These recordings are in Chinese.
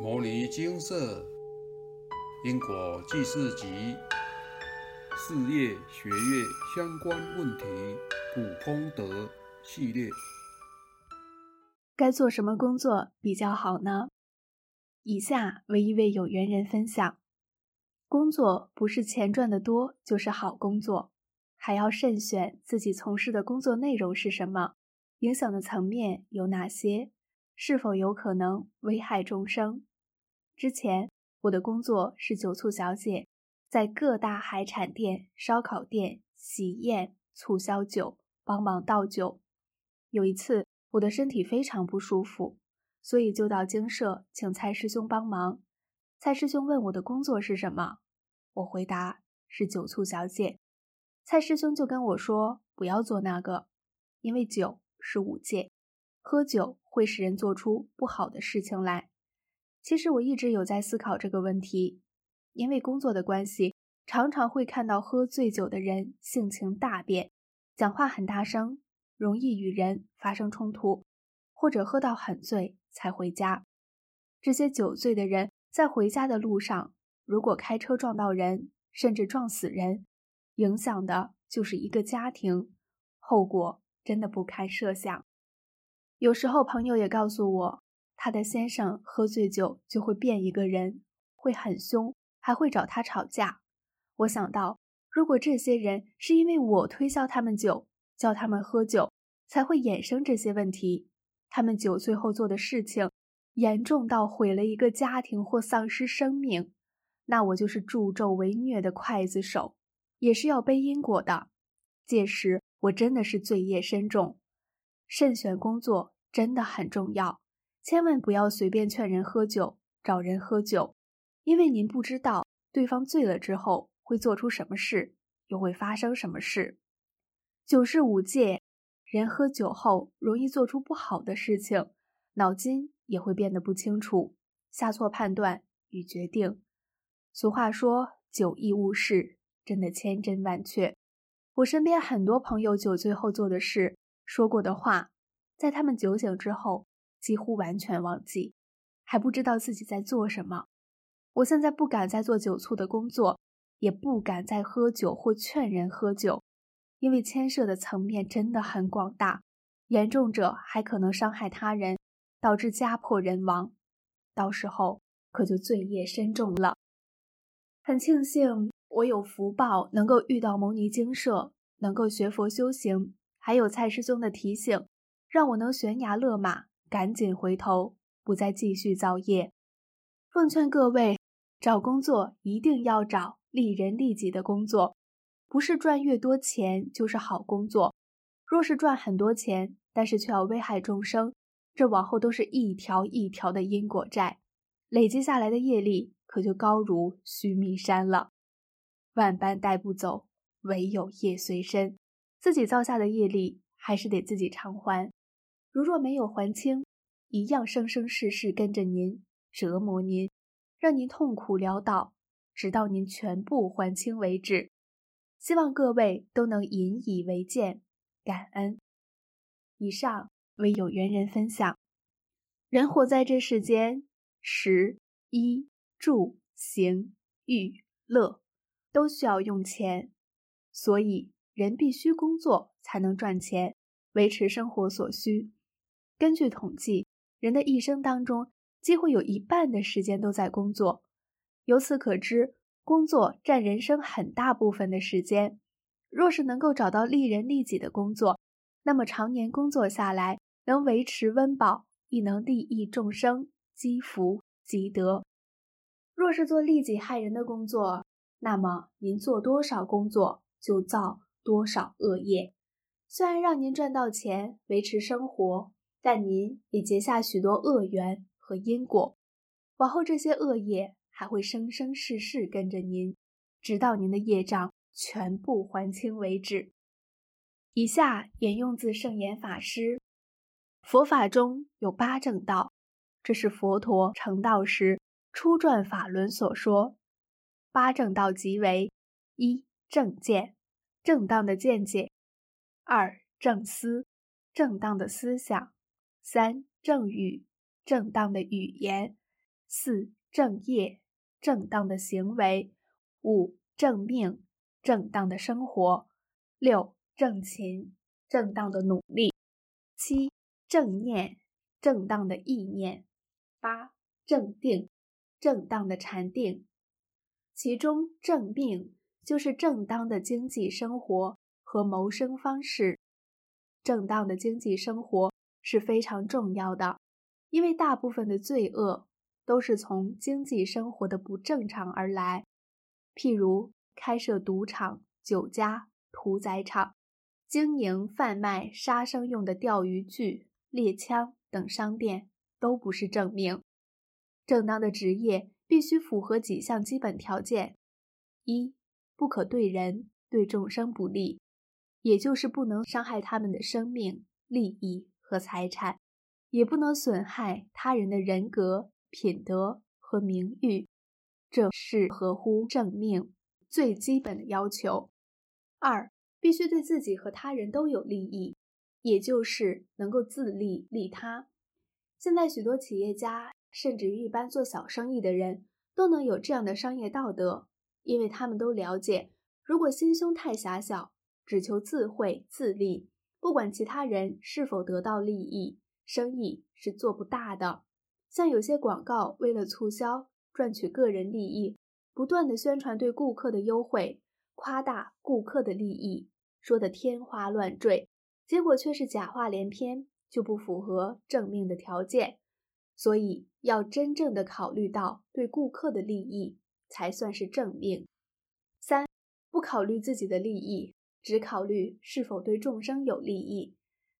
《摩尼金色因果记事集》事业学业相关问题普空德系列。该做什么工作比较好呢？以下为一位有缘人分享：工作不是钱赚得多就是好工作，还要慎选自己从事的工作内容是什么，影响的层面有哪些，是否有可能危害众生。之前我的工作是酒醋小姐，在各大海产店、烧烤店、喜宴促销酒，帮忙倒酒。有一次我的身体非常不舒服，所以就到精舍请蔡师兄帮忙。蔡师兄问我的工作是什么，我回答是酒醋小姐。蔡师兄就跟我说不要做那个，因为酒是五戒，喝酒会使人做出不好的事情来。其实我一直有在思考这个问题，因为工作的关系，常常会看到喝醉酒的人性情大变，讲话很大声，容易与人发生冲突，或者喝到很醉才回家。这些酒醉的人在回家的路上，如果开车撞到人，甚至撞死人，影响的就是一个家庭，后果真的不堪设想。有时候朋友也告诉我。他的先生喝醉酒就会变一个人，会很凶，还会找他吵架。我想到，如果这些人是因为我推销他们酒，叫他们喝酒，才会衍生这些问题，他们酒醉后做的事情严重到毁了一个家庭或丧失生命，那我就是助纣为虐的刽子手，也是要背因果的。届时我真的是罪业深重。慎选工作真的很重要。千万不要随便劝人喝酒，找人喝酒，因为您不知道对方醉了之后会做出什么事，又会发生什么事。酒是五戒，人喝酒后容易做出不好的事情，脑筋也会变得不清楚，下错判断与决定。俗话说“酒易误事”，真的千真万确。我身边很多朋友酒醉后做的事、说过的话，在他们酒醒之后。几乎完全忘记，还不知道自己在做什么。我现在不敢再做酒醋的工作，也不敢再喝酒或劝人喝酒，因为牵涉的层面真的很广大，严重者还可能伤害他人，导致家破人亡，到时候可就罪业深重了。很庆幸我有福报能够遇到牟尼精舍，能够学佛修行，还有蔡师兄的提醒，让我能悬崖勒马。赶紧回头，不再继续造业。奉劝各位，找工作一定要找利人利己的工作，不是赚越多钱就是好工作。若是赚很多钱，但是却要危害众生，这往后都是一条一条的因果债，累积下来的业力可就高如须弥山了。万般带不走，唯有业随身，自己造下的业力还是得自己偿还。如若没有还清，一样生生世世跟着您折磨您，让您痛苦潦倒，直到您全部还清为止。希望各位都能引以为鉴，感恩。以上为有缘人分享。人活在这世间，食、衣、住、行、娱、乐，都需要用钱，所以人必须工作才能赚钱，维持生活所需。根据统计，人的一生当中，几乎有一半的时间都在工作。由此可知，工作占人生很大部分的时间。若是能够找到利人利己的工作，那么常年工作下来，能维持温饱，亦能利益众生，积福积德。若是做利己害人的工作，那么您做多少工作，就造多少恶业。虽然让您赚到钱，维持生活。但您也结下许多恶缘和因果，往后这些恶业还会生生世世跟着您，直到您的业障全部还清为止。以下引用自圣严法师：佛法中有八正道，这是佛陀成道时初转法轮所说。八正道即为：一、正见，正当的见解；二、正思，正当的思想。三正语，正当的语言；四正业，正当的行为；五正命，正当的生活；六正勤，正当的努力；七正念，正当的意念；八正定，正当的禅定。其中正命就是正当的经济生活和谋生方式。正当的经济生活是非常重要的，因为大部分的罪恶都是从经济生活的不正常而来。譬如开设赌场、酒家、屠宰场，经营贩卖杀生用的钓鱼具、猎枪等商店，都不是正命。正当的职业。必须符合几项基本条件：一，不可对人、对众生不利，也就是不能伤害他们的生命、利益和财产，也不能损害他人的人格、品德和名誉，这是合乎正命最基本的要求。二，必须对自己和他人都有利益，也就是能够自利利他。现在许多企业家。甚至于一般做小生意的人都能有这样的商业道德，因为他们都了解，如果心胸太狭小，只求自惠自利，不管其他人是否得到利益，生意是做不大的。像有些广告为了促销赚取个人利益，不断的宣传对顾客的优惠，夸大顾客的利益，说的天花乱坠，结果却是假话连篇，就不符合正命的条件。所以，要真正的考虑到对顾客的利益，才算是正命。三，不考虑自己的利益，只考虑是否对众生有利益。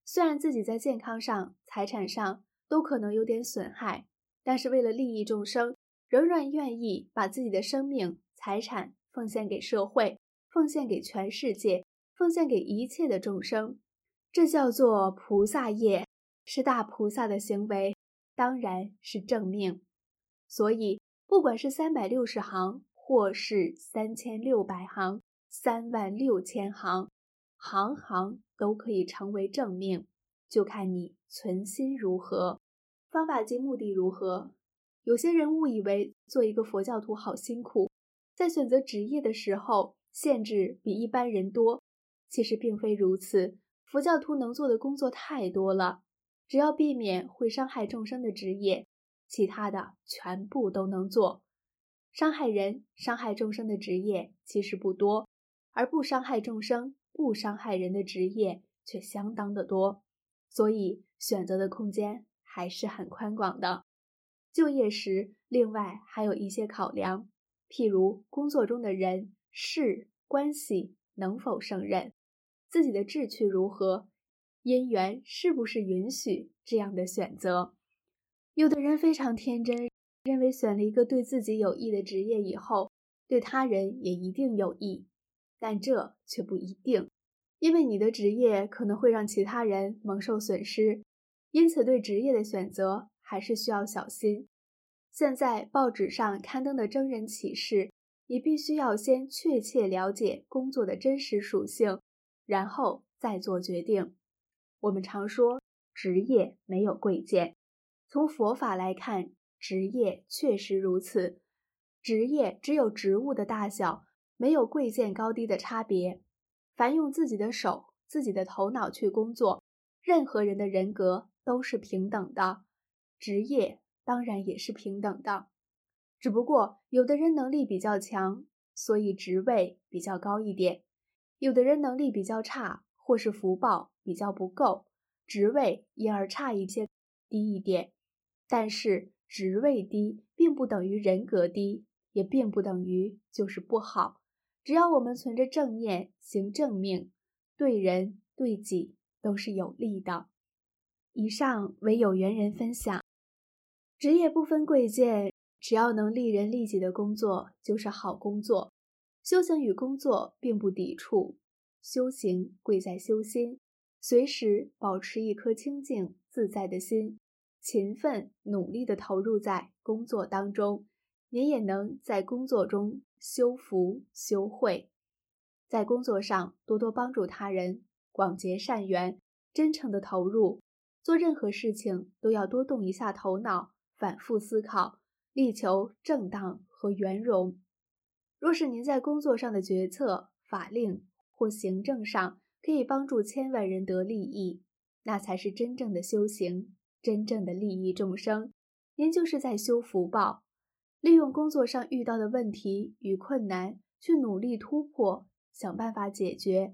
虽然自己在健康上、财产上都可能有点损害，但是为了利益众生，仍然愿意把自己的生命、财产奉献给社会，奉献给全世界，奉献给一切的众生。这叫做菩萨业，是大菩萨的行为。当然是正命，所以不管是三百六十行，或是三千六百行、三万六千行，行行都可以成为正命，就看你存心如何，方法及目的如何。有些人误以为做一个佛教徒好辛苦，在选择职业的时候限制比一般人多，其实并非如此。佛教徒能做的工作太多了。只要避免会伤害众生的职业，其他的全部都能做。伤害人、伤害众生的职业其实不多，而不伤害众生、不伤害人的职业却相当的多。所以选择的空间还是很宽广的。就业时，另外还有一些考量，譬如工作中的人事关系能否胜任，自己的志趣如何。姻缘是不是允许这样的选择？有的人非常天真，认为选了一个对自己有益的职业以后，对他人也一定有益，但这却不一定，因为你的职业可能会让其他人蒙受损失，因此对职业的选择还是需要小心。现在报纸上刊登的征人启事，你必须要先确切了解工作的真实属性，然后再做决定。我们常说职业没有贵贱，从佛法来看，职业确实如此。职业只有职务的大小，没有贵贱高低的差别。凡用自己的手、自己的头脑去工作，任何人的人格都是平等的，职业当然也是平等的。只不过有的人能力比较强，所以职位比较高一点；有的人能力比较差，或是福报。比较不够，职位因而差一些，低一点。但是职位低并不等于人格低，也并不等于就是不好。只要我们存着正念，行正命，对人对己都是有利的。以上为有缘人分享，职业不分贵贱，只要能利人利己的工作就是好工作。修行与工作并不抵触，修行贵在修心。随时保持一颗清净自在的心，勤奋努力地投入在工作当中，您也能在工作中修福修慧，在工作上多多帮助他人，广结善缘，真诚的投入。做任何事情都要多动一下头脑，反复思考，力求正当和圆融。若是您在工作上的决策、法令或行政上可以帮助千万人得利益，那才是真正的修行，真正的利益众生。您就是在修福报，利用工作上遇到的问题与困难去努力突破，想办法解决。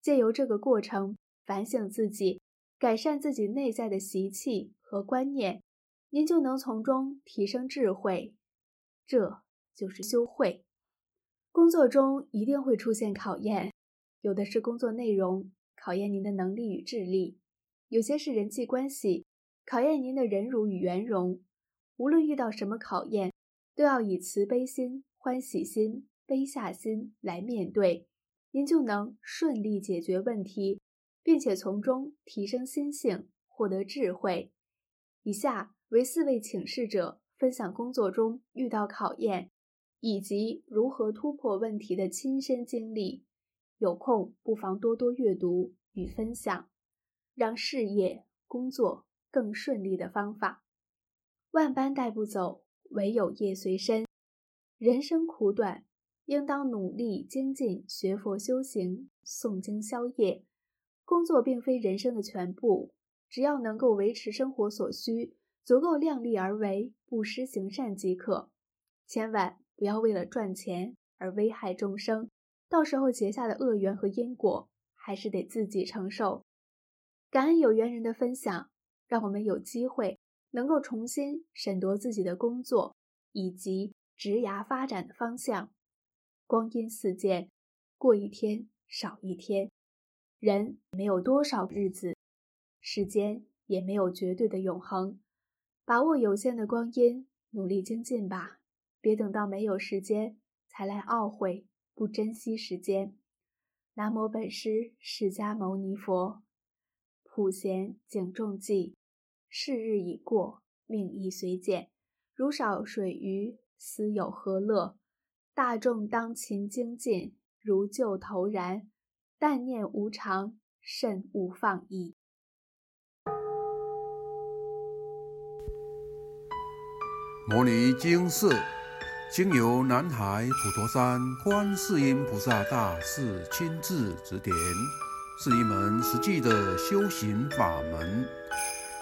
借由这个过程反省自己，改善自己内在的习气和观念，您就能从中提升智慧。这就是修慧。工作中一定会出现考验，有的是工作内容考验您的能力与智力，有些是人际关系考验您的忍辱与圆融。无论遇到什么考验，都要以慈悲心、欢喜心、悲下心来面对，您就能顺利解决问题，并且从中提升心性，获得智慧。以下为四位请示者分享工作中遇到考验以及如何突破问题的亲身经历。有空不妨多多阅读与分享，让事业工作更顺利的方法。万般带不走，唯有业随身。人生苦短，应当努力精进，学佛修行，诵经消业。工作并非人生的全部，只要能够维持生活所需，足够量力而为，不失行善即可。千万不要为了赚钱而危害众生，到时候结下的恶缘和因果，还是得自己承受。感恩有缘人的分享，让我们有机会。能够重新审夺自己的工作以及职涯发展的方向。光阴似箭，过一天少一天。人没有多少日子，时间也没有绝对的永恒。把握有限的光阴，努力精进吧，别等到没有时间才来懊悔不珍惜时间。南无本师释迦牟尼佛。普贤警众记。是日已过，命亦随减。如少水鱼，斯有何乐？大众当勤精进，如旧投然。但念无常，慎勿放逸。摩尼经释，经由南海普陀山观世音菩萨大士亲自指点，是一门实际的修行法门。